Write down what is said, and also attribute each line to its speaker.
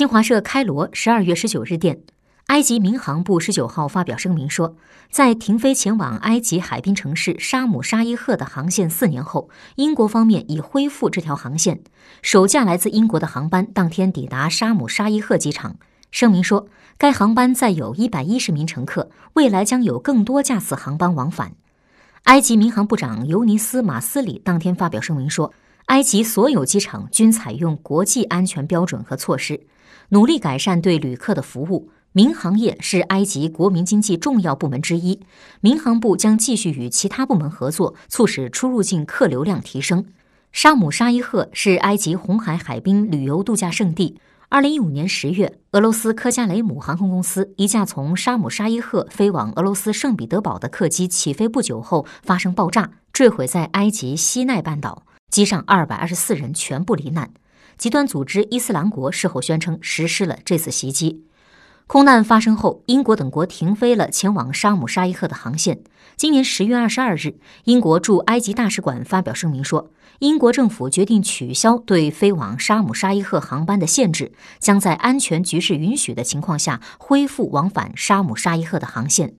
Speaker 1: 新华社开罗十二月十九日电，埃及民航部十九号发表声明说，在停飞前往埃及海滨城市沙姆沙伊赫的航线四年后，英国方面已恢复这条航线。首架来自英国的航班当天抵达沙姆沙伊赫机场。声明说，该航班载有一百一十名乘客，未来将有更多架次航班往返。埃及民航部长尤尼斯马斯里当天发表声明说，埃及所有机场均采用国际安全标准和措施。努力改善对旅客的服务。民航业是埃及国民经济重要部门之一，民航部将继续与其他部门合作，促使出入境客流量提升。沙姆沙伊赫是埃及红海海滨旅游度假胜地。二零一五年十月，俄罗斯科加雷姆航空公司一架从沙姆沙伊赫飞往俄罗斯圣彼得堡的客机起飞不久后发生爆炸，坠毁在埃及西奈半岛，机上二百二十四人全部罹难。极端组织伊斯兰国事后宣称实施了这次袭击。空难发生后，英国等国停飞了前往沙姆沙伊赫的航线。今年十月二十二日，英国驻埃及大使馆发表声明说，英国政府决定取消对飞往沙姆沙伊赫航班的限制，将在安全局势允许的情况下恢复往返沙姆沙伊赫的航线。